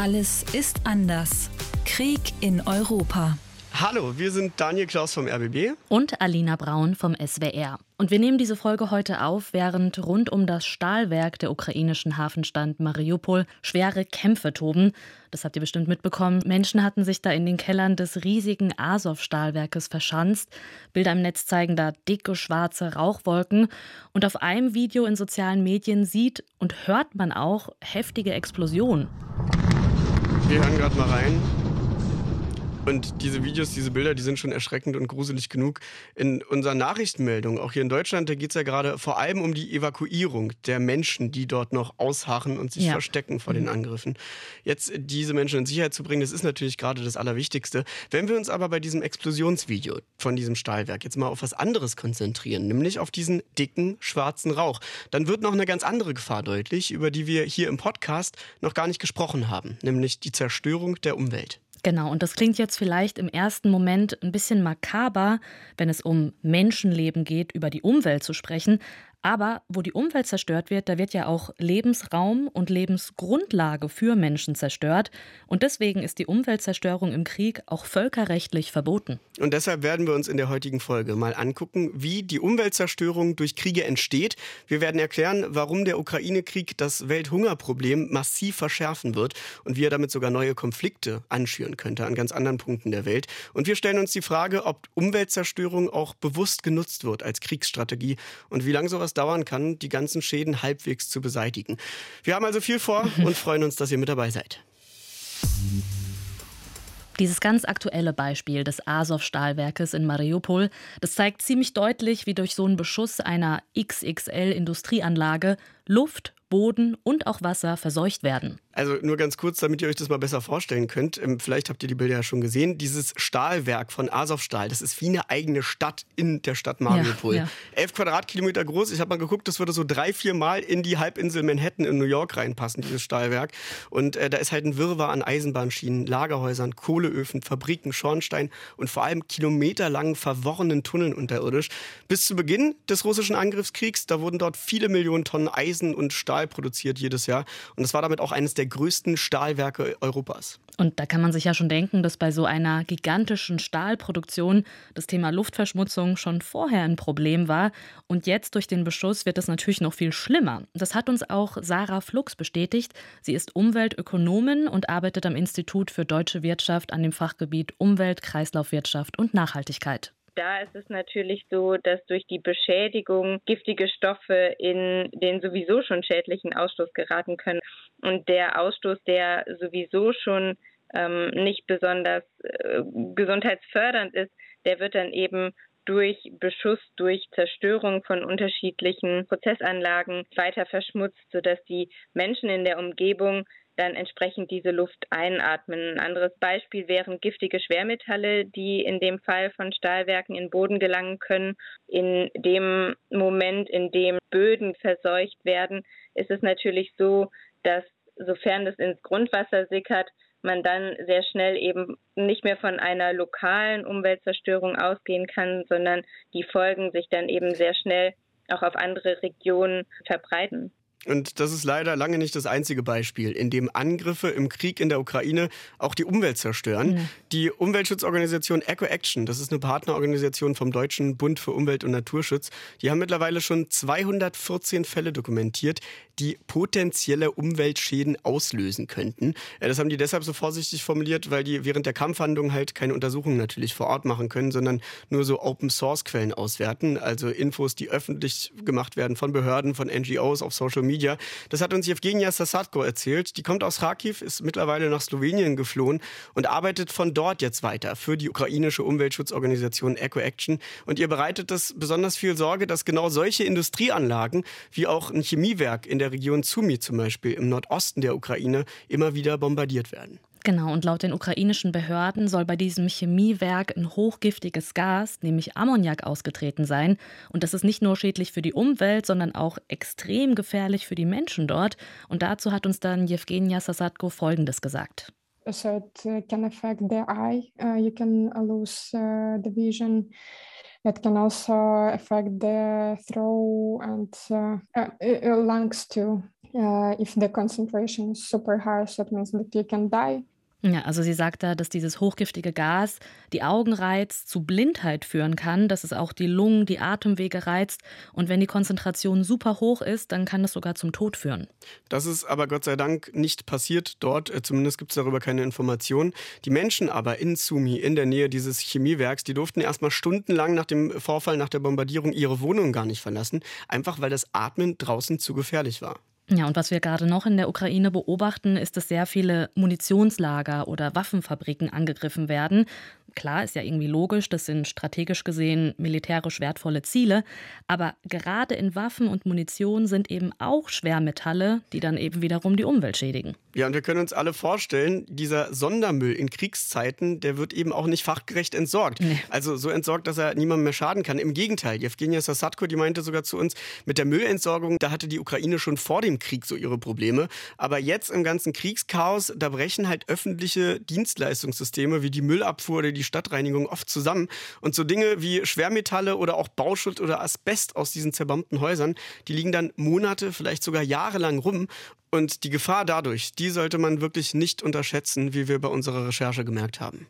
Alles ist anders. Krieg in Europa. Hallo, wir sind Daniel Klaus vom RBB und Alina Braun vom SWR. Und wir nehmen diese Folge heute auf, während rund um das Stahlwerk der ukrainischen Hafenstadt Mariupol schwere Kämpfe toben. Das habt ihr bestimmt mitbekommen. Menschen hatten sich da in den Kellern des riesigen Azov-Stahlwerkes verschanzt. Bilder im Netz zeigen da dicke schwarze Rauchwolken. Und auf einem Video in sozialen Medien sieht und hört man auch heftige Explosionen. Wir hören gerade mal rein. Und diese Videos, diese Bilder, die sind schon erschreckend und gruselig genug. In unseren Nachrichtenmeldungen, auch hier in Deutschland, da geht es ja gerade vor allem um die Evakuierung der Menschen, die dort noch ausharren und sich ja. verstecken vor den mhm. Angriffen. Jetzt diese Menschen in Sicherheit zu bringen, das ist natürlich gerade das Allerwichtigste. Wenn wir uns aber bei diesem Explosionsvideo von diesem Stahlwerk jetzt mal auf was anderes konzentrieren, nämlich auf diesen dicken schwarzen Rauch, dann wird noch eine ganz andere Gefahr deutlich, über die wir hier im Podcast noch gar nicht gesprochen haben, nämlich die Zerstörung der Umwelt. Genau, und das klingt jetzt vielleicht im ersten Moment ein bisschen makaber, wenn es um Menschenleben geht, über die Umwelt zu sprechen. Aber wo die Umwelt zerstört wird, da wird ja auch Lebensraum und Lebensgrundlage für Menschen zerstört. Und deswegen ist die Umweltzerstörung im Krieg auch völkerrechtlich verboten. Und deshalb werden wir uns in der heutigen Folge mal angucken, wie die Umweltzerstörung durch Kriege entsteht. Wir werden erklären, warum der Ukraine-Krieg das Welthungerproblem massiv verschärfen wird und wie er damit sogar neue Konflikte anschüren könnte an ganz anderen Punkten der Welt. Und wir stellen uns die Frage, ob Umweltzerstörung auch bewusst genutzt wird als Kriegsstrategie und wie lange sowas sowas dauern kann, die ganzen Schäden halbwegs zu beseitigen. Wir haben also viel vor und freuen uns, dass ihr mit dabei seid. Dieses ganz aktuelle Beispiel des Azov-Stahlwerkes in Mariupol, das zeigt ziemlich deutlich, wie durch so einen Beschuss einer XXL-Industrieanlage Luft, Boden und auch Wasser verseucht werden. Also nur ganz kurz, damit ihr euch das mal besser vorstellen könnt. Ähm, vielleicht habt ihr die Bilder ja schon gesehen. Dieses Stahlwerk von Azovstal, das ist wie eine eigene Stadt in der Stadt Mariupol. Ja, ja. Elf Quadratkilometer groß. Ich habe mal geguckt, das würde so drei, vier Mal in die Halbinsel Manhattan in New York reinpassen, dieses Stahlwerk. Und äh, da ist halt ein Wirrwarr an Eisenbahnschienen, Lagerhäusern, Kohleöfen, Fabriken, Schornstein und vor allem kilometerlangen verworrenen Tunneln unterirdisch. Bis zu Beginn des russischen Angriffskriegs, da wurden dort viele Millionen Tonnen Eisen und Stahl produziert jedes Jahr. Und es war damit auch eines der größten Stahlwerke Europas. Und da kann man sich ja schon denken, dass bei so einer gigantischen Stahlproduktion das Thema Luftverschmutzung schon vorher ein Problem war. Und jetzt durch den Beschuss wird es natürlich noch viel schlimmer. Das hat uns auch Sarah Flux bestätigt. Sie ist Umweltökonomin und arbeitet am Institut für deutsche Wirtschaft an dem Fachgebiet Umwelt, Kreislaufwirtschaft und Nachhaltigkeit da ist es natürlich so, dass durch die Beschädigung giftige Stoffe in den sowieso schon schädlichen Ausstoß geraten können. Und der Ausstoß, der sowieso schon ähm, nicht besonders äh, gesundheitsfördernd ist, der wird dann eben durch Beschuss, durch Zerstörung von unterschiedlichen Prozessanlagen weiter verschmutzt, sodass die Menschen in der Umgebung dann entsprechend diese Luft einatmen. Ein anderes Beispiel wären giftige Schwermetalle, die in dem Fall von Stahlwerken in Boden gelangen können. In dem Moment, in dem Böden verseucht werden, ist es natürlich so, dass sofern das ins Grundwasser sickert, man dann sehr schnell eben nicht mehr von einer lokalen Umweltzerstörung ausgehen kann, sondern die Folgen sich dann eben sehr schnell auch auf andere Regionen verbreiten. Und das ist leider lange nicht das einzige Beispiel, in dem Angriffe im Krieg in der Ukraine auch die Umwelt zerstören. Mhm. Die Umweltschutzorganisation Eco Action, das ist eine Partnerorganisation vom Deutschen Bund für Umwelt und Naturschutz, die haben mittlerweile schon 214 Fälle dokumentiert, die potenzielle Umweltschäden auslösen könnten. Das haben die deshalb so vorsichtig formuliert, weil die während der Kampfhandlung halt keine Untersuchungen natürlich vor Ort machen können, sondern nur so Open-Source-Quellen auswerten, also Infos, die öffentlich gemacht werden von Behörden, von NGOs auf Social Media. Das hat uns Evgenia Sasadko erzählt. Die kommt aus Kharkiv, ist mittlerweile nach Slowenien geflohen und arbeitet von dort jetzt weiter für die ukrainische Umweltschutzorganisation Eco Action. Und ihr bereitet es besonders viel Sorge, dass genau solche Industrieanlagen wie auch ein Chemiewerk in der Region Sumy zum Beispiel im Nordosten der Ukraine immer wieder bombardiert werden. Genau, und laut den ukrainischen Behörden soll bei diesem Chemiewerk ein hochgiftiges Gas, nämlich Ammoniak, ausgetreten sein. Und das ist nicht nur schädlich für die Umwelt, sondern auch extrem gefährlich für die Menschen dort. Und dazu hat uns dann Jewgenia Sasatko Folgendes gesagt. So it uh, can affect the eye. Uh, you can lose uh, the vision. It can also affect the throat and uh, uh, uh lungs too. Uh, if the concentration is super high, so it means that you can die. Ja, also sie sagt da, dass dieses hochgiftige Gas die Augen reizt, zu Blindheit führen kann, dass es auch die Lungen, die Atemwege reizt und wenn die Konzentration super hoch ist, dann kann es sogar zum Tod führen. Das ist aber Gott sei Dank nicht passiert dort, äh, zumindest gibt es darüber keine Informationen. Die Menschen aber in Sumi, in der Nähe dieses Chemiewerks, die durften erstmal stundenlang nach dem Vorfall, nach der Bombardierung ihre Wohnung gar nicht verlassen, einfach weil das Atmen draußen zu gefährlich war. Ja, und was wir gerade noch in der Ukraine beobachten, ist, dass sehr viele Munitionslager oder Waffenfabriken angegriffen werden. Klar, ist ja irgendwie logisch, das sind strategisch gesehen militärisch wertvolle Ziele, aber gerade in Waffen und Munition sind eben auch Schwermetalle, die dann eben wiederum die Umwelt schädigen. Ja, und wir können uns alle vorstellen, dieser Sondermüll in Kriegszeiten, der wird eben auch nicht fachgerecht entsorgt. Nee. Also so entsorgt, dass er niemandem mehr schaden kann. Im Gegenteil, Jewgenia Sasatko, die meinte sogar zu uns, mit der Müllentsorgung, da hatte die Ukraine schon vor dem Krieg so ihre Probleme. Aber jetzt im ganzen Kriegschaos, da brechen halt öffentliche Dienstleistungssysteme wie die Müllabfuhr oder die Stadtreinigung oft zusammen. Und so Dinge wie Schwermetalle oder auch Bauschutt oder Asbest aus diesen zerbombten Häusern, die liegen dann Monate, vielleicht sogar jahrelang rum. Und die Gefahr dadurch, die sollte man wirklich nicht unterschätzen, wie wir bei unserer Recherche gemerkt haben.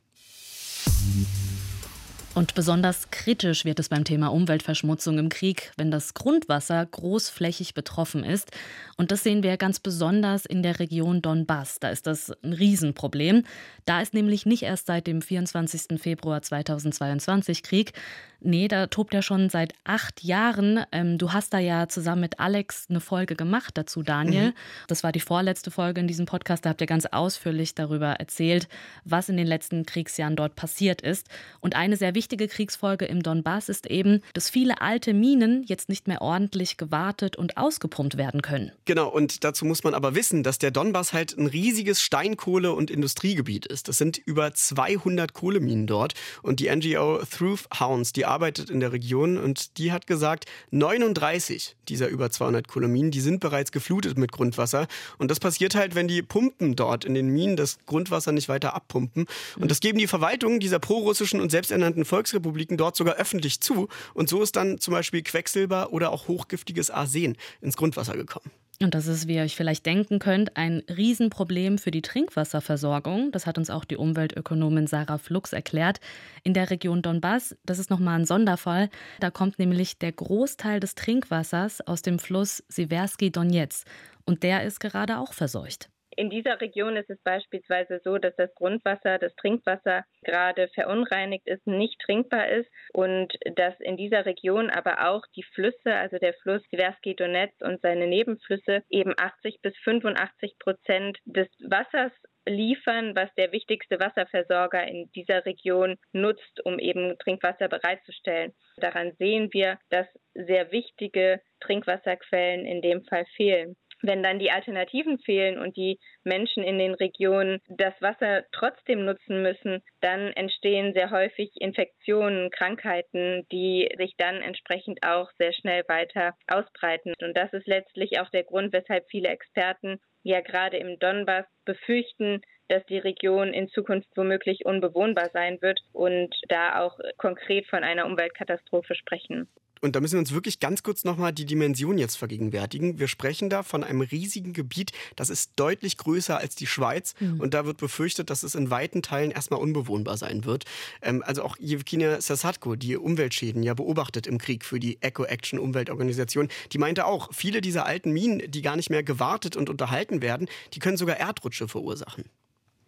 Und besonders kritisch wird es beim Thema Umweltverschmutzung im Krieg, wenn das Grundwasser großflächig betroffen ist. Und das sehen wir ganz besonders in der Region Donbass. Da ist das ein Riesenproblem. Da ist nämlich nicht erst seit dem 24. Februar 2022 Krieg. Nee, da tobt er schon seit acht Jahren. Ähm, du hast da ja zusammen mit Alex eine Folge gemacht dazu, Daniel. Mhm. Das war die vorletzte Folge in diesem Podcast. Da habt ihr ganz ausführlich darüber erzählt, was in den letzten Kriegsjahren dort passiert ist. Und eine sehr wichtige Kriegsfolge im Donbass ist eben, dass viele alte Minen jetzt nicht mehr ordentlich gewartet und ausgepumpt werden können. Genau, und dazu muss man aber wissen, dass der Donbass halt ein riesiges Steinkohle- und Industriegebiet ist. Das sind über 200 Kohleminen dort. Und die NGO Through Hounds, die arbeitet in der Region und die hat gesagt, 39 dieser über 200 Kolonien, die sind bereits geflutet mit Grundwasser. Und das passiert halt, wenn die Pumpen dort in den Minen das Grundwasser nicht weiter abpumpen. Und das geben die Verwaltungen dieser prorussischen und selbsternannten Volksrepubliken dort sogar öffentlich zu. Und so ist dann zum Beispiel Quecksilber oder auch hochgiftiges Arsen ins Grundwasser gekommen. Und das ist, wie ihr euch vielleicht denken könnt, ein Riesenproblem für die Trinkwasserversorgung. Das hat uns auch die Umweltökonomin Sarah Flux erklärt. In der Region Donbass, das ist nochmal ein Sonderfall, da kommt nämlich der Großteil des Trinkwassers aus dem Fluss Siversky Donetsk. Und der ist gerade auch verseucht. In dieser Region ist es beispielsweise so, dass das Grundwasser, das Trinkwasser gerade verunreinigt ist, nicht trinkbar ist und dass in dieser Region aber auch die Flüsse, also der Fluss Tversky Donetsk und seine Nebenflüsse eben 80 bis 85 Prozent des Wassers liefern, was der wichtigste Wasserversorger in dieser Region nutzt, um eben Trinkwasser bereitzustellen. Daran sehen wir, dass sehr wichtige Trinkwasserquellen in dem Fall fehlen. Wenn dann die Alternativen fehlen und die Menschen in den Regionen das Wasser trotzdem nutzen müssen, dann entstehen sehr häufig Infektionen, Krankheiten, die sich dann entsprechend auch sehr schnell weiter ausbreiten. Und das ist letztlich auch der Grund, weshalb viele Experten ja gerade im Donbass befürchten, dass die Region in Zukunft womöglich unbewohnbar sein wird und da auch konkret von einer Umweltkatastrophe sprechen. Und da müssen wir uns wirklich ganz kurz nochmal die Dimension jetzt vergegenwärtigen. Wir sprechen da von einem riesigen Gebiet, das ist deutlich größer als die Schweiz. Mhm. Und da wird befürchtet, dass es in weiten Teilen erstmal unbewohnbar sein wird. Ähm, also auch Jevkina Sasatko, die Umweltschäden ja beobachtet im Krieg für die Eco-Action Umweltorganisation, die meinte auch, viele dieser alten Minen, die gar nicht mehr gewartet und unterhalten werden, die können sogar Erdrutsche verursachen.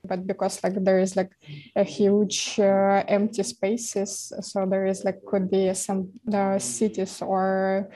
But because like there is like a huge uh, empty spaces so there is like could be some uh, cities or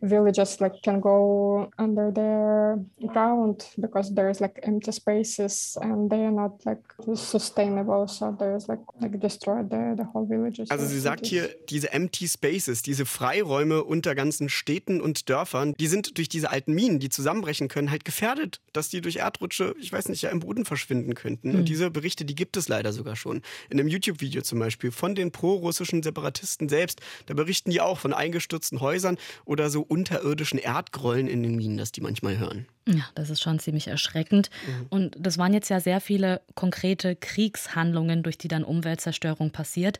villages like can go under the ground because there's like empty spaces and they are not like sustainable. So there's like like destroy the, the whole villages also sie sagt hier diese empty spaces diese Freiräume unter ganzen Städten und Dörfern die sind durch diese alten Minen die zusammenbrechen können halt gefährdet dass die durch Erdrutsche ich weiß nicht ja im Boden verschwinden könnten. Mhm. und diese Berichte die gibt es leider sogar schon. In einem YouTube Video zum Beispiel von den pro-russischen Separatisten selbst da berichten die auch von eingestürzten Häusern oder so unterirdischen Erdgrollen in den Minen, dass die manchmal hören. Ja, das ist schon ziemlich erschreckend. Mhm. Und das waren jetzt ja sehr viele konkrete Kriegshandlungen, durch die dann Umweltzerstörung passiert.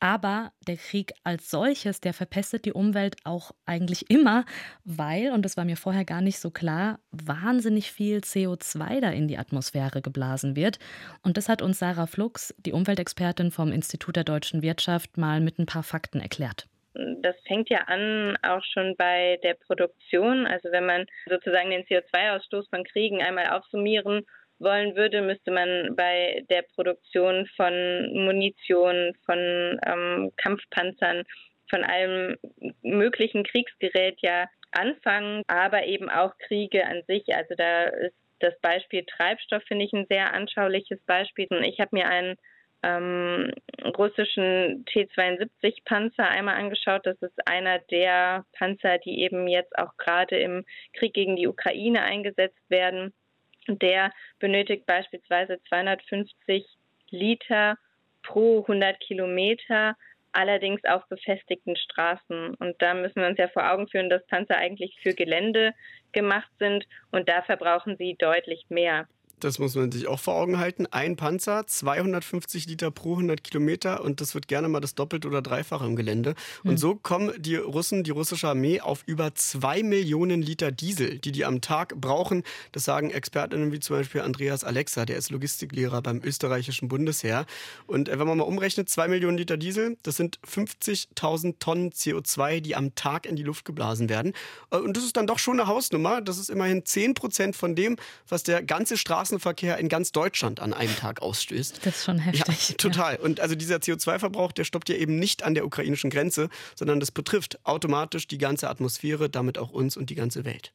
Aber der Krieg als solches, der verpestet die Umwelt auch eigentlich immer, weil, und das war mir vorher gar nicht so klar, wahnsinnig viel CO2 da in die Atmosphäre geblasen wird. Und das hat uns Sarah Flux, die Umweltexpertin vom Institut der deutschen Wirtschaft, mal mit ein paar Fakten erklärt das fängt ja an auch schon bei der Produktion. Also wenn man sozusagen den CO2-Ausstoß von Kriegen einmal aufsummieren wollen würde, müsste man bei der Produktion von Munition, von ähm, Kampfpanzern, von allem möglichen Kriegsgerät ja anfangen, aber eben auch Kriege an sich. Also da ist das Beispiel Treibstoff, finde ich, ein sehr anschauliches Beispiel. Ich habe mir einen ähm, russischen T-72-Panzer einmal angeschaut. Das ist einer der Panzer, die eben jetzt auch gerade im Krieg gegen die Ukraine eingesetzt werden. Der benötigt beispielsweise 250 Liter pro 100 Kilometer, allerdings auf befestigten Straßen. Und da müssen wir uns ja vor Augen führen, dass Panzer eigentlich für Gelände gemacht sind und da verbrauchen sie deutlich mehr. Das muss man sich auch vor Augen halten. Ein Panzer, 250 Liter pro 100 Kilometer und das wird gerne mal das Doppelte oder Dreifache im Gelände. Und hm. so kommen die Russen, die russische Armee, auf über zwei Millionen Liter Diesel, die die am Tag brauchen. Das sagen Expertinnen wie zum Beispiel Andreas Alexa, der ist Logistiklehrer beim österreichischen Bundesheer. Und äh, wenn man mal umrechnet, zwei Millionen Liter Diesel, das sind 50.000 Tonnen CO2, die am Tag in die Luft geblasen werden. Äh, und das ist dann doch schon eine Hausnummer. Das ist immerhin 10 Prozent von dem, was der ganze Straßen Straßenverkehr in ganz Deutschland an einem Tag ausstößt. Das ist schon heftig. Ja, total. Ja. Und also dieser CO2-Verbrauch, der stoppt ja eben nicht an der ukrainischen Grenze, sondern das betrifft automatisch die ganze Atmosphäre, damit auch uns und die ganze Welt.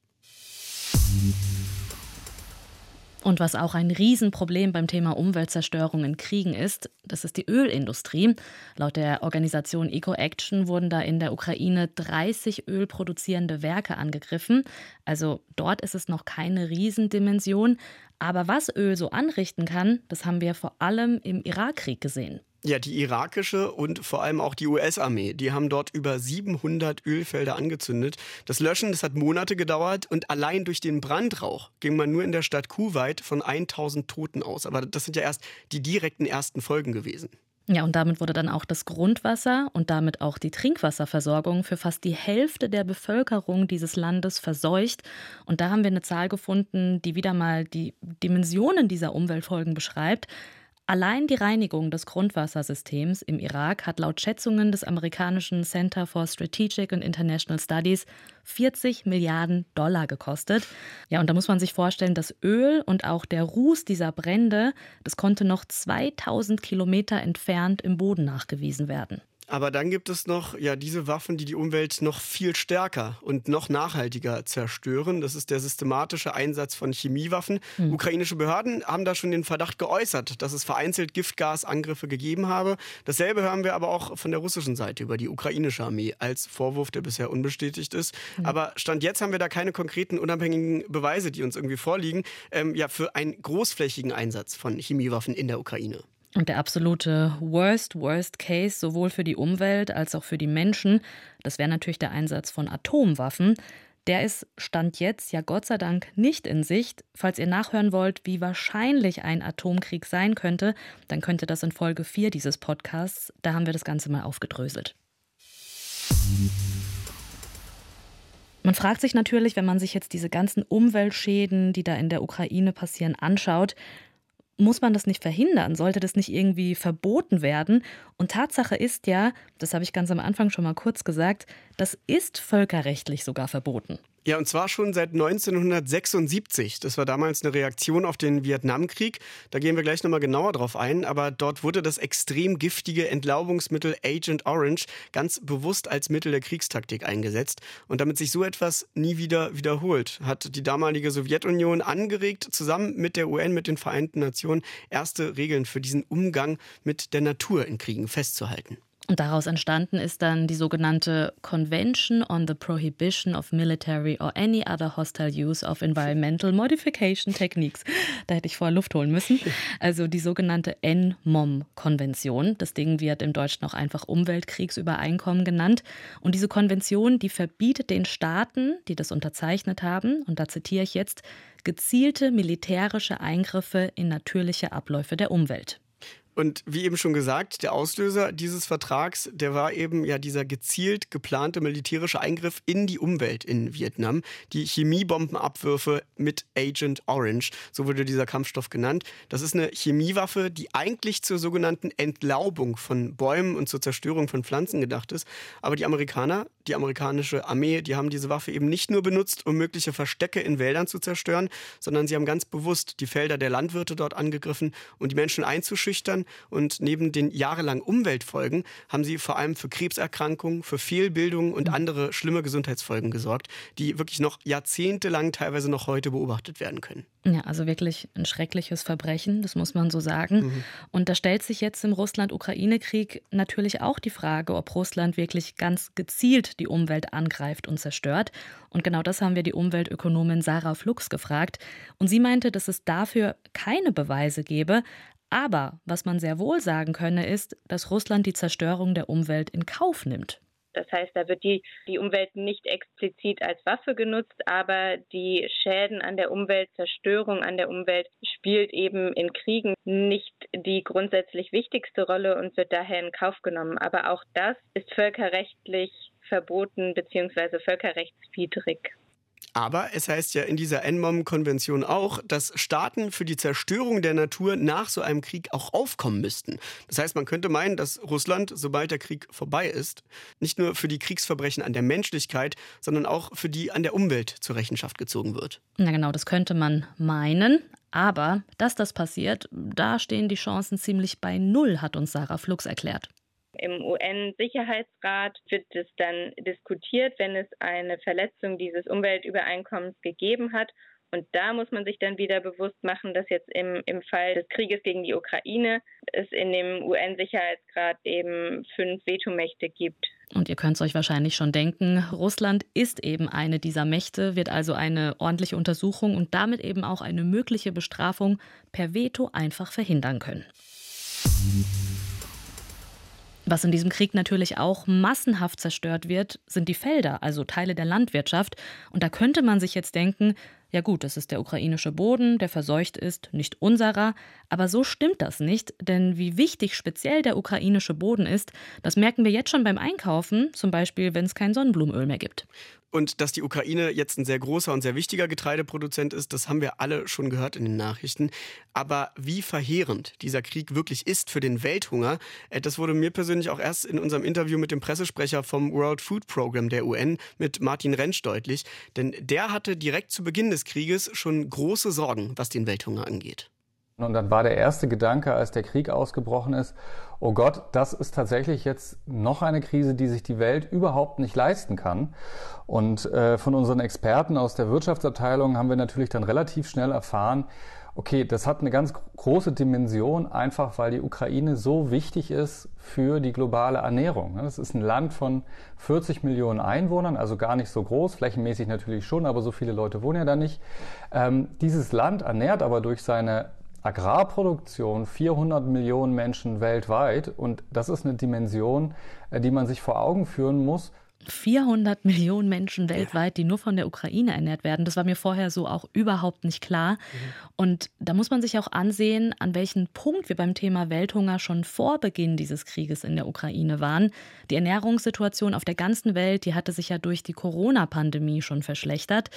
Und was auch ein Riesenproblem beim Thema Umweltzerstörung in Kriegen ist, das ist die Ölindustrie. Laut der Organisation EcoAction wurden da in der Ukraine 30 ölproduzierende Werke angegriffen. Also dort ist es noch keine Riesendimension. Aber was Öl so anrichten kann, das haben wir vor allem im Irakkrieg gesehen. Ja, die irakische und vor allem auch die US-Armee, die haben dort über 700 Ölfelder angezündet. Das Löschen, das hat Monate gedauert und allein durch den Brandrauch ging man nur in der Stadt Kuwait von 1000 Toten aus. Aber das sind ja erst die direkten ersten Folgen gewesen. Ja, und damit wurde dann auch das Grundwasser und damit auch die Trinkwasserversorgung für fast die Hälfte der Bevölkerung dieses Landes verseucht. Und da haben wir eine Zahl gefunden, die wieder mal die Dimensionen dieser Umweltfolgen beschreibt. Allein die Reinigung des Grundwassersystems im Irak hat laut Schätzungen des amerikanischen Center for Strategic and International Studies 40 Milliarden Dollar gekostet. Ja, und da muss man sich vorstellen, das Öl und auch der Ruß dieser Brände, das konnte noch 2000 Kilometer entfernt im Boden nachgewiesen werden. Aber dann gibt es noch ja diese Waffen, die die Umwelt noch viel stärker und noch nachhaltiger zerstören. Das ist der systematische Einsatz von Chemiewaffen. Mhm. Ukrainische Behörden haben da schon den Verdacht geäußert, dass es vereinzelt Giftgasangriffe gegeben habe. Dasselbe hören wir aber auch von der russischen Seite über die ukrainische Armee als Vorwurf, der bisher unbestätigt ist. Mhm. Aber Stand jetzt haben wir da keine konkreten unabhängigen Beweise, die uns irgendwie vorliegen, ähm, ja, für einen großflächigen Einsatz von Chemiewaffen in der Ukraine. Und der absolute Worst, Worst Case, sowohl für die Umwelt als auch für die Menschen, das wäre natürlich der Einsatz von Atomwaffen. Der ist Stand jetzt ja Gott sei Dank nicht in Sicht. Falls ihr nachhören wollt, wie wahrscheinlich ein Atomkrieg sein könnte, dann könnte das in Folge 4 dieses Podcasts. Da haben wir das Ganze mal aufgedröselt. Man fragt sich natürlich, wenn man sich jetzt diese ganzen Umweltschäden, die da in der Ukraine passieren, anschaut, muss man das nicht verhindern? Sollte das nicht irgendwie verboten werden? Und Tatsache ist ja, das habe ich ganz am Anfang schon mal kurz gesagt, das ist völkerrechtlich sogar verboten. Ja, und zwar schon seit 1976. Das war damals eine Reaktion auf den Vietnamkrieg. Da gehen wir gleich nochmal genauer drauf ein. Aber dort wurde das extrem giftige Entlaubungsmittel Agent Orange ganz bewusst als Mittel der Kriegstaktik eingesetzt. Und damit sich so etwas nie wieder wiederholt, hat die damalige Sowjetunion angeregt, zusammen mit der UN, mit den Vereinten Nationen, erste Regeln für diesen Umgang mit der Natur in Kriegen festzuhalten. Und daraus entstanden ist dann die sogenannte Convention on the Prohibition of Military or Any Other Hostile Use of Environmental Modification Techniques. Da hätte ich vorher Luft holen müssen. Also die sogenannte NMOM-Konvention. Das Ding wird im Deutschen auch einfach Umweltkriegsübereinkommen genannt. Und diese Konvention, die verbietet den Staaten, die das unterzeichnet haben, und da zitiere ich jetzt, gezielte militärische Eingriffe in natürliche Abläufe der Umwelt. Und wie eben schon gesagt, der Auslöser dieses Vertrags, der war eben ja dieser gezielt geplante militärische Eingriff in die Umwelt in Vietnam, die Chemiebombenabwürfe mit Agent Orange, so wurde dieser Kampfstoff genannt. Das ist eine Chemiewaffe, die eigentlich zur sogenannten Entlaubung von Bäumen und zur Zerstörung von Pflanzen gedacht ist. Aber die Amerikaner, die amerikanische Armee, die haben diese Waffe eben nicht nur benutzt, um mögliche Verstecke in Wäldern zu zerstören, sondern sie haben ganz bewusst die Felder der Landwirte dort angegriffen und die Menschen einzuschüchtern. Und neben den jahrelangen Umweltfolgen haben sie vor allem für Krebserkrankungen, für Fehlbildungen und andere schlimme Gesundheitsfolgen gesorgt, die wirklich noch jahrzehntelang, teilweise noch heute beobachtet werden können. Ja, also wirklich ein schreckliches Verbrechen, das muss man so sagen. Mhm. Und da stellt sich jetzt im Russland-Ukraine-Krieg natürlich auch die Frage, ob Russland wirklich ganz gezielt die Umwelt angreift und zerstört. Und genau das haben wir die Umweltökonomin Sarah Flux gefragt. Und sie meinte, dass es dafür keine Beweise gebe. Aber was man sehr wohl sagen könne, ist, dass Russland die Zerstörung der Umwelt in Kauf nimmt. Das heißt, da wird die, die Umwelt nicht explizit als Waffe genutzt, aber die Schäden an der Umwelt, Zerstörung an der Umwelt spielt eben in Kriegen nicht die grundsätzlich wichtigste Rolle und wird daher in Kauf genommen. Aber auch das ist völkerrechtlich verboten bzw. völkerrechtswidrig. Aber es heißt ja in dieser NMOM-Konvention auch, dass Staaten für die Zerstörung der Natur nach so einem Krieg auch aufkommen müssten. Das heißt, man könnte meinen, dass Russland, sobald der Krieg vorbei ist, nicht nur für die Kriegsverbrechen an der Menschlichkeit, sondern auch für die an der Umwelt zur Rechenschaft gezogen wird. Na genau, das könnte man meinen. Aber dass das passiert, da stehen die Chancen ziemlich bei Null, hat uns Sarah Flux erklärt. Im UN-Sicherheitsrat wird es dann diskutiert, wenn es eine Verletzung dieses Umweltübereinkommens gegeben hat. Und da muss man sich dann wieder bewusst machen, dass jetzt im, im Fall des Krieges gegen die Ukraine es in dem UN-Sicherheitsrat eben fünf Vetomächte gibt. Und ihr könnt es euch wahrscheinlich schon denken, Russland ist eben eine dieser Mächte, wird also eine ordentliche Untersuchung und damit eben auch eine mögliche Bestrafung per Veto einfach verhindern können. Was in diesem Krieg natürlich auch massenhaft zerstört wird, sind die Felder, also Teile der Landwirtschaft. Und da könnte man sich jetzt denken, ja gut, das ist der ukrainische Boden, der verseucht ist, nicht unserer. Aber so stimmt das nicht, denn wie wichtig speziell der ukrainische Boden ist, das merken wir jetzt schon beim Einkaufen, zum Beispiel wenn es kein Sonnenblumenöl mehr gibt. Und dass die Ukraine jetzt ein sehr großer und sehr wichtiger Getreideproduzent ist, das haben wir alle schon gehört in den Nachrichten. Aber wie verheerend dieser Krieg wirklich ist für den Welthunger, äh, das wurde mir persönlich auch erst in unserem Interview mit dem Pressesprecher vom World Food Program der UN mit Martin Rentsch deutlich. Denn der hatte direkt zu Beginn des Krieges schon große Sorgen, was den Welthunger angeht. Und dann war der erste Gedanke, als der Krieg ausgebrochen ist, oh Gott, das ist tatsächlich jetzt noch eine Krise, die sich die Welt überhaupt nicht leisten kann. Und äh, von unseren Experten aus der Wirtschaftsabteilung haben wir natürlich dann relativ schnell erfahren, okay, das hat eine ganz große Dimension, einfach weil die Ukraine so wichtig ist für die globale Ernährung. Das ist ein Land von 40 Millionen Einwohnern, also gar nicht so groß, flächenmäßig natürlich schon, aber so viele Leute wohnen ja da nicht. Ähm, dieses Land ernährt aber durch seine Agrarproduktion 400 Millionen Menschen weltweit und das ist eine Dimension, äh, die man sich vor Augen führen muss. 400 Millionen Menschen weltweit, die nur von der Ukraine ernährt werden. Das war mir vorher so auch überhaupt nicht klar. Mhm. Und da muss man sich auch ansehen, an welchem Punkt wir beim Thema Welthunger schon vor Beginn dieses Krieges in der Ukraine waren. Die Ernährungssituation auf der ganzen Welt, die hatte sich ja durch die Corona-Pandemie schon verschlechtert.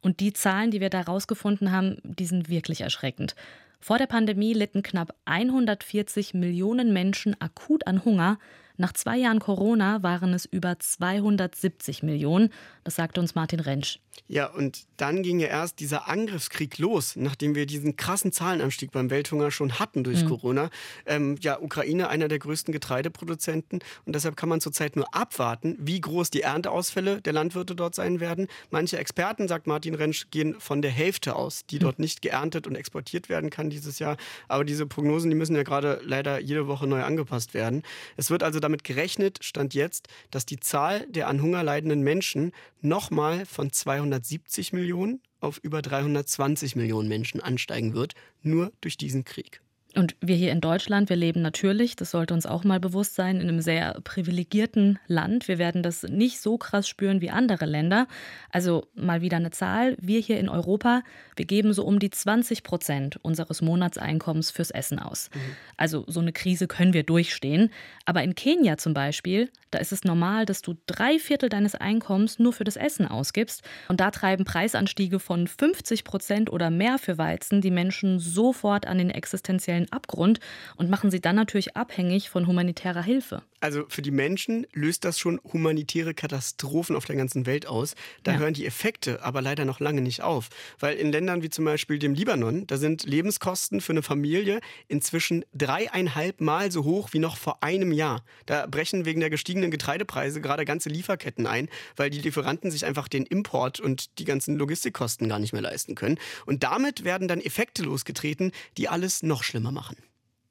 Und die Zahlen, die wir da rausgefunden haben, die sind wirklich erschreckend. Vor der Pandemie litten knapp 140 Millionen Menschen akut an Hunger. Nach zwei Jahren Corona waren es über 270 Millionen. Das sagte uns Martin Rentsch. Ja, und dann ging ja erst dieser Angriffskrieg los, nachdem wir diesen krassen Zahlenanstieg beim Welthunger schon hatten durch mhm. Corona. Ähm, ja, Ukraine einer der größten Getreideproduzenten und deshalb kann man zurzeit nur abwarten, wie groß die Ernteausfälle der Landwirte dort sein werden. Manche Experten, sagt Martin Rentsch, gehen von der Hälfte aus, die mhm. dort nicht geerntet und exportiert werden kann dieses Jahr. Aber diese Prognosen, die müssen ja gerade leider jede Woche neu angepasst werden. Es wird also damit gerechnet, stand jetzt, dass die Zahl der an Hunger leidenden Menschen nochmal von 270 Millionen auf über 320 Millionen Menschen ansteigen wird, nur durch diesen Krieg. Und wir hier in Deutschland, wir leben natürlich, das sollte uns auch mal bewusst sein, in einem sehr privilegierten Land. Wir werden das nicht so krass spüren wie andere Länder. Also mal wieder eine Zahl. Wir hier in Europa, wir geben so um die 20 Prozent unseres Monatseinkommens fürs Essen aus. Mhm. Also so eine Krise können wir durchstehen. Aber in Kenia zum Beispiel, da ist es normal, dass du drei Viertel deines Einkommens nur für das Essen ausgibst. Und da treiben Preisanstiege von 50 Prozent oder mehr für Weizen die Menschen sofort an den existenziellen finanziellen Abgrund und machen sie dann natürlich abhängig von humanitärer Hilfe. Also für die Menschen löst das schon humanitäre Katastrophen auf der ganzen Welt aus. Da ja. hören die Effekte aber leider noch lange nicht auf. Weil in Ländern wie zum Beispiel dem Libanon, da sind Lebenskosten für eine Familie inzwischen dreieinhalb Mal so hoch wie noch vor einem Jahr. Da brechen wegen der gestiegenen Getreidepreise gerade ganze Lieferketten ein, weil die Lieferanten sich einfach den Import und die ganzen Logistikkosten gar nicht mehr leisten können. Und damit werden dann Effekte losgetreten, die alles noch schlimmer machen.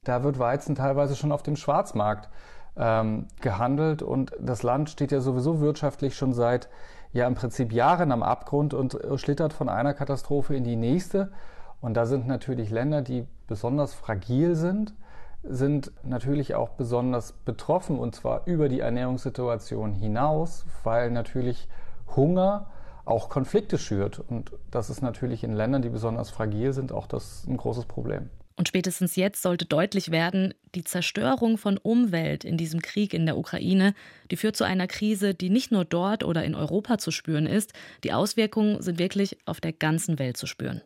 Da wird Weizen teilweise schon auf dem Schwarzmarkt ähm, gehandelt und das Land steht ja sowieso wirtschaftlich schon seit ja im Prinzip Jahren am Abgrund und äh, schlittert von einer Katastrophe in die nächste. Und da sind natürlich Länder, die besonders fragil sind, sind natürlich auch besonders betroffen und zwar über die Ernährungssituation hinaus, weil natürlich Hunger auch Konflikte schürt. Und das ist natürlich in Ländern, die besonders fragil sind, auch das ein großes Problem. Und spätestens jetzt sollte deutlich werden, die Zerstörung von Umwelt in diesem Krieg in der Ukraine, die führt zu einer Krise, die nicht nur dort oder in Europa zu spüren ist, die Auswirkungen sind wirklich auf der ganzen Welt zu spüren.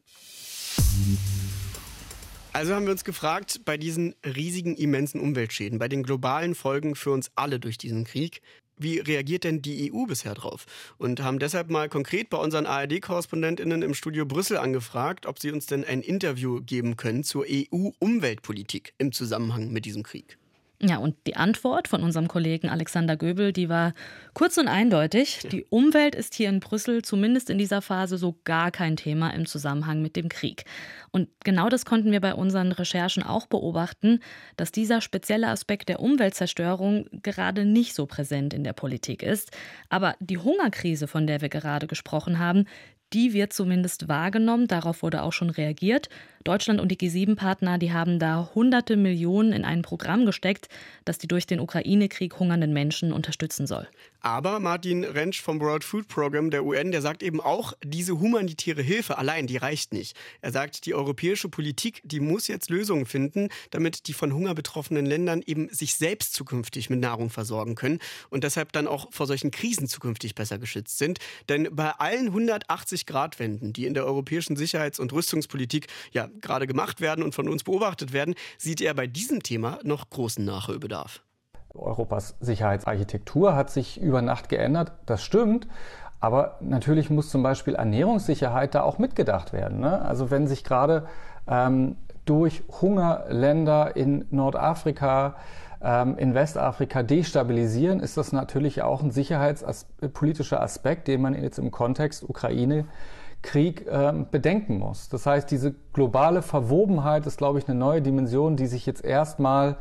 Also haben wir uns gefragt, bei diesen riesigen, immensen Umweltschäden, bei den globalen Folgen für uns alle durch diesen Krieg, wie reagiert denn die EU bisher drauf? Und haben deshalb mal konkret bei unseren ARD-Korrespondentinnen im Studio Brüssel angefragt, ob sie uns denn ein Interview geben können zur EU-Umweltpolitik im Zusammenhang mit diesem Krieg. Ja, und die Antwort von unserem Kollegen Alexander Göbel, die war kurz und eindeutig. Die Umwelt ist hier in Brüssel zumindest in dieser Phase so gar kein Thema im Zusammenhang mit dem Krieg. Und genau das konnten wir bei unseren Recherchen auch beobachten, dass dieser spezielle Aspekt der Umweltzerstörung gerade nicht so präsent in der Politik ist. Aber die Hungerkrise, von der wir gerade gesprochen haben, die wird zumindest wahrgenommen. Darauf wurde auch schon reagiert. Deutschland und die G7-Partner, die haben da hunderte Millionen in ein Programm gesteckt, das die durch den Ukraine-Krieg hungernden Menschen unterstützen soll. Aber Martin Rentsch vom World Food Program der UN, der sagt eben auch, diese humanitäre Hilfe allein, die reicht nicht. Er sagt, die europäische Politik, die muss jetzt Lösungen finden, damit die von Hunger betroffenen Ländern eben sich selbst zukünftig mit Nahrung versorgen können und deshalb dann auch vor solchen Krisen zukünftig besser geschützt sind. Denn bei allen 180 Grad Wenden, die in der europäischen Sicherheits- und Rüstungspolitik ja gerade gemacht werden und von uns beobachtet werden, sieht er bei diesem Thema noch großen Nachholbedarf. Europas Sicherheitsarchitektur hat sich über Nacht geändert, das stimmt. Aber natürlich muss zum Beispiel Ernährungssicherheit da auch mitgedacht werden. Ne? Also wenn sich gerade ähm, durch Hungerländer in Nordafrika, ähm, in Westafrika destabilisieren, ist das natürlich auch ein sicherheitspolitischer Aspekt, den man jetzt im Kontext Ukraine Krieg ähm, bedenken muss. Das heißt, diese globale Verwobenheit ist, glaube ich, eine neue Dimension, die sich jetzt erstmal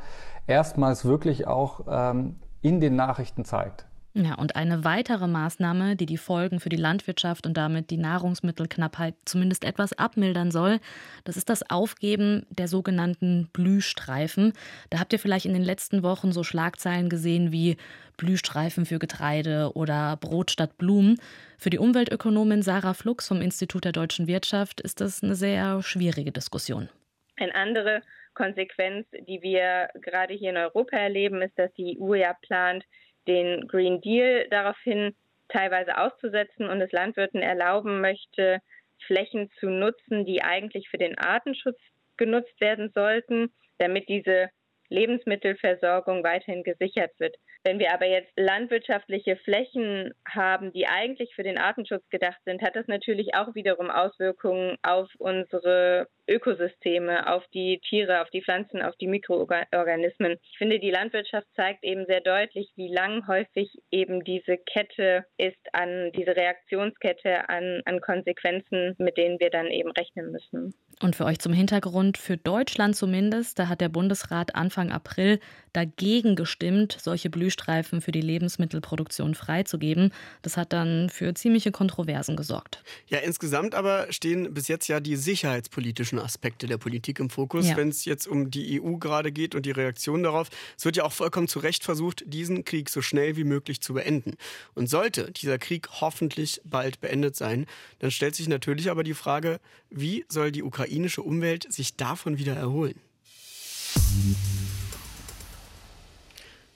erstmals wirklich auch ähm, in den Nachrichten zeigt. Ja, und eine weitere Maßnahme, die die Folgen für die Landwirtschaft und damit die Nahrungsmittelknappheit zumindest etwas abmildern soll, das ist das Aufgeben der sogenannten Blühstreifen. Da habt ihr vielleicht in den letzten Wochen so Schlagzeilen gesehen wie Blühstreifen für Getreide oder Brot statt Blumen. Für die Umweltökonomin Sarah Flux vom Institut der deutschen Wirtschaft ist das eine sehr schwierige Diskussion. Eine andere Konsequenz, die wir gerade hier in Europa erleben, ist, dass die EU ja plant, den Green Deal daraufhin teilweise auszusetzen und es Landwirten erlauben möchte, Flächen zu nutzen, die eigentlich für den Artenschutz genutzt werden sollten, damit diese Lebensmittelversorgung weiterhin gesichert wird. Wenn wir aber jetzt landwirtschaftliche Flächen haben, die eigentlich für den Artenschutz gedacht sind, hat das natürlich auch wiederum Auswirkungen auf unsere Ökosysteme, auf die Tiere, auf die Pflanzen, auf die Mikroorganismen. Ich finde, die Landwirtschaft zeigt eben sehr deutlich, wie lang häufig eben diese Kette ist an, diese Reaktionskette an, an Konsequenzen, mit denen wir dann eben rechnen müssen. Und für euch zum Hintergrund, für Deutschland zumindest, da hat der Bundesrat Anfang April dagegen gestimmt, solche Blühstreifen für die Lebensmittelproduktion freizugeben. Das hat dann für ziemliche Kontroversen gesorgt. Ja, insgesamt aber stehen bis jetzt ja die sicherheitspolitischen Aspekte der Politik im Fokus, ja. wenn es jetzt um die EU gerade geht und die Reaktion darauf. Es wird ja auch vollkommen zu Recht versucht, diesen Krieg so schnell wie möglich zu beenden. Und sollte dieser Krieg hoffentlich bald beendet sein, dann stellt sich natürlich aber die Frage, wie soll die ukrainische Umwelt sich davon wieder erholen?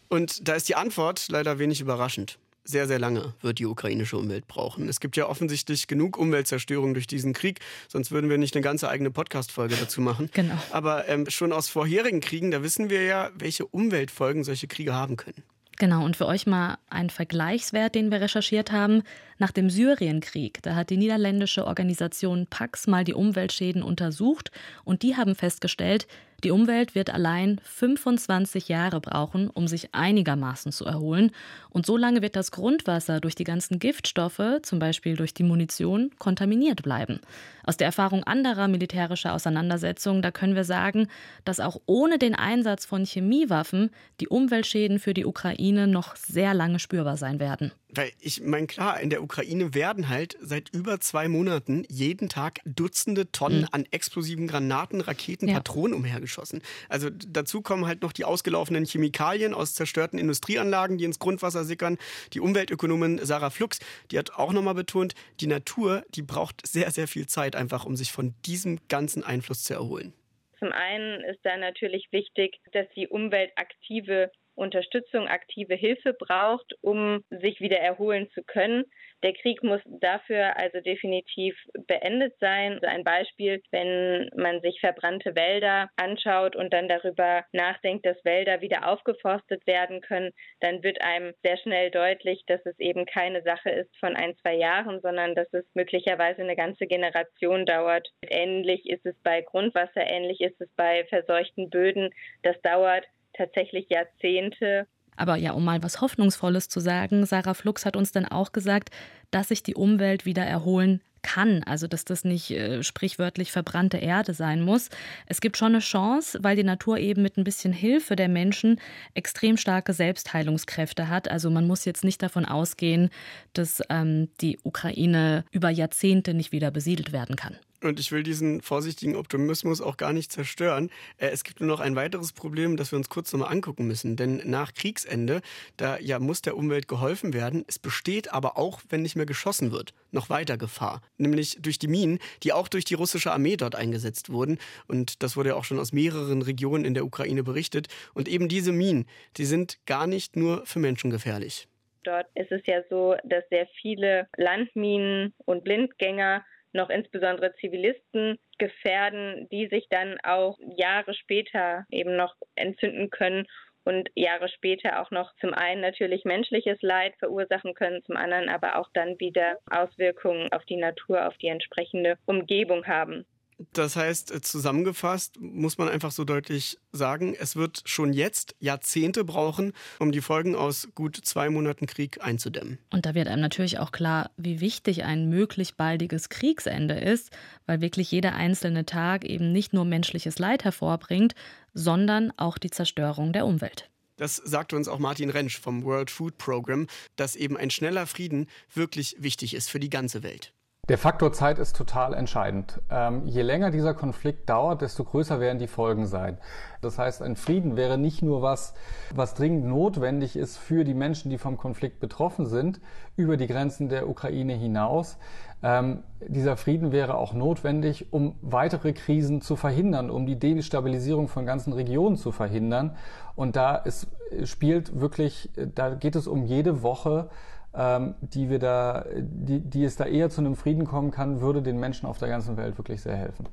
Und da ist die Antwort leider wenig überraschend. Sehr, sehr lange wird die ukrainische Umwelt brauchen. Es gibt ja offensichtlich genug Umweltzerstörung durch diesen Krieg, sonst würden wir nicht eine ganze eigene Podcast-Folge dazu machen. Genau. Aber ähm, schon aus vorherigen Kriegen, da wissen wir ja, welche Umweltfolgen solche Kriege haben können. Genau, und für euch mal ein Vergleichswert, den wir recherchiert haben. Nach dem Syrienkrieg, da hat die niederländische Organisation Pax mal die Umweltschäden untersucht und die haben festgestellt, die Umwelt wird allein 25 Jahre brauchen, um sich einigermaßen zu erholen. Und so lange wird das Grundwasser durch die ganzen Giftstoffe, zum Beispiel durch die Munition, kontaminiert bleiben. Aus der Erfahrung anderer militärischer Auseinandersetzungen, da können wir sagen, dass auch ohne den Einsatz von Chemiewaffen die Umweltschäden für die Ukraine noch sehr lange spürbar sein werden. Weil ich meine, klar, in der Ukraine werden halt seit über zwei Monaten jeden Tag Dutzende Tonnen mhm. an explosiven Granaten, Raketen, ja. Patronen umhergeschossen. Also dazu kommen halt noch die ausgelaufenen Chemikalien aus zerstörten Industrieanlagen, die ins Grundwasser sickern. Die Umweltökonomin Sarah Flux, die hat auch nochmal betont, die Natur, die braucht sehr, sehr viel Zeit einfach, um sich von diesem ganzen Einfluss zu erholen. Zum einen ist da natürlich wichtig, dass die Umwelt aktive Unterstützung, aktive Hilfe braucht, um sich wieder erholen zu können. Der Krieg muss dafür also definitiv beendet sein. Also ein Beispiel, wenn man sich verbrannte Wälder anschaut und dann darüber nachdenkt, dass Wälder wieder aufgeforstet werden können, dann wird einem sehr schnell deutlich, dass es eben keine Sache ist von ein, zwei Jahren, sondern dass es möglicherweise eine ganze Generation dauert. Ähnlich ist es bei Grundwasser, ähnlich ist es bei verseuchten Böden. Das dauert tatsächlich Jahrzehnte. Aber ja, um mal was Hoffnungsvolles zu sagen, Sarah Flux hat uns dann auch gesagt, dass sich die Umwelt wieder erholen kann, also dass das nicht äh, sprichwörtlich verbrannte Erde sein muss. Es gibt schon eine Chance, weil die Natur eben mit ein bisschen Hilfe der Menschen extrem starke Selbstheilungskräfte hat. Also man muss jetzt nicht davon ausgehen, dass ähm, die Ukraine über Jahrzehnte nicht wieder besiedelt werden kann. Und ich will diesen vorsichtigen Optimismus auch gar nicht zerstören. Äh, es gibt nur noch ein weiteres Problem, das wir uns kurz nochmal angucken müssen. Denn nach Kriegsende, da ja muss der Umwelt geholfen werden. Es besteht aber auch, wenn nicht mehr geschossen wird, noch weiter Gefahr. Nämlich durch die Minen, die auch durch die russische Armee dort eingesetzt wurden. Und das wurde ja auch schon aus mehreren Regionen in der Ukraine berichtet. Und eben diese Minen, die sind gar nicht nur für Menschen gefährlich. Dort ist es ja so, dass sehr viele Landminen und Blindgänger noch insbesondere Zivilisten gefährden, die sich dann auch Jahre später eben noch entzünden können und Jahre später auch noch zum einen natürlich menschliches Leid verursachen können, zum anderen aber auch dann wieder Auswirkungen auf die Natur, auf die entsprechende Umgebung haben. Das heißt, äh, zusammengefasst muss man einfach so deutlich sagen, es wird schon jetzt Jahrzehnte brauchen, um die Folgen aus gut zwei Monaten Krieg einzudämmen. Und da wird einem natürlich auch klar, wie wichtig ein möglich baldiges Kriegsende ist, weil wirklich jeder einzelne Tag eben nicht nur menschliches Leid hervorbringt, sondern auch die Zerstörung der Umwelt. Das sagte uns auch Martin Rentsch vom World Food Program, dass eben ein schneller Frieden wirklich wichtig ist für die ganze Welt. Der Faktor Zeit ist total entscheidend. Ähm, je länger dieser Konflikt dauert, desto größer werden die Folgen sein. Das heißt, ein Frieden wäre nicht nur was, was dringend notwendig ist für die Menschen, die vom Konflikt betroffen sind, über die Grenzen der Ukraine hinaus. Ähm, dieser Frieden wäre auch notwendig, um weitere Krisen zu verhindern, um die Destabilisierung von ganzen Regionen zu verhindern. Und da ist, spielt wirklich, da geht es um jede Woche, ähm, die wir da, die, die es da eher zu einem Frieden kommen kann, würde den Menschen auf der ganzen Welt wirklich sehr helfen.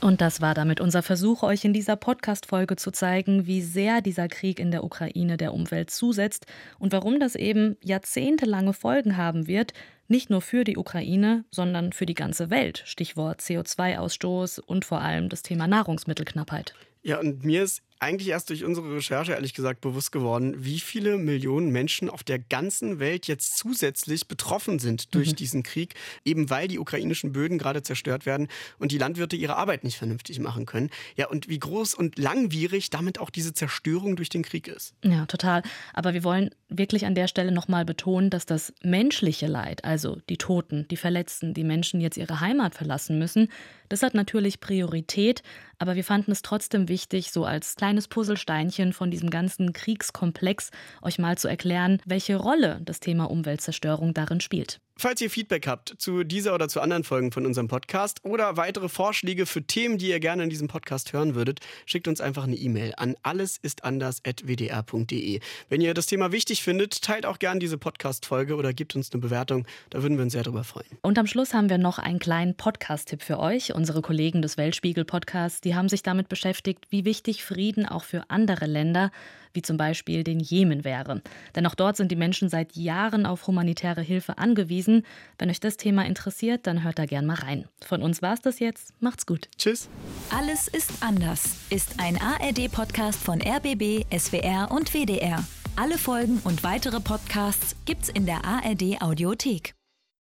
Und das war damit unser Versuch, euch in dieser Podcast-Folge zu zeigen, wie sehr dieser Krieg in der Ukraine der Umwelt zusetzt und warum das eben jahrzehntelange Folgen haben wird, nicht nur für die Ukraine, sondern für die ganze Welt. Stichwort CO2-Ausstoß und vor allem das Thema Nahrungsmittelknappheit. Ja, und mir ist eigentlich erst durch unsere Recherche ehrlich gesagt bewusst geworden, wie viele Millionen Menschen auf der ganzen Welt jetzt zusätzlich betroffen sind durch mhm. diesen Krieg, eben weil die ukrainischen Böden gerade zerstört werden und die Landwirte ihre Arbeit nicht vernünftig machen können. Ja, und wie groß und langwierig damit auch diese Zerstörung durch den Krieg ist. Ja, total. Aber wir wollen wirklich an der Stelle nochmal betonen, dass das menschliche Leid, also die Toten, die Verletzten, die Menschen jetzt ihre Heimat verlassen müssen, das hat natürlich Priorität, aber wir fanden es trotzdem wichtig, so als kleines Puzzlesteinchen von diesem ganzen Kriegskomplex euch mal zu erklären, welche Rolle das Thema Umweltzerstörung darin spielt. Falls ihr Feedback habt zu dieser oder zu anderen Folgen von unserem Podcast oder weitere Vorschläge für Themen, die ihr gerne in diesem Podcast hören würdet, schickt uns einfach eine E-Mail an allesistanders.wdr.de. Wenn ihr das Thema wichtig findet, teilt auch gerne diese Podcast-Folge oder gebt uns eine Bewertung. Da würden wir uns sehr darüber freuen. Und am Schluss haben wir noch einen kleinen Podcast-Tipp für euch. Unsere Kollegen des Weltspiegel-Podcasts, die haben sich damit beschäftigt, wie wichtig Frieden auch für andere Länder wie zum Beispiel den Jemen wäre. Denn auch dort sind die Menschen seit Jahren auf humanitäre Hilfe angewiesen. Wenn euch das Thema interessiert, dann hört da gern mal rein. Von uns war es das jetzt. Macht's gut. Tschüss. Alles ist anders ist ein ARD-Podcast von RBB, SWR und WDR. Alle Folgen und weitere Podcasts gibt's in der ARD Audiothek.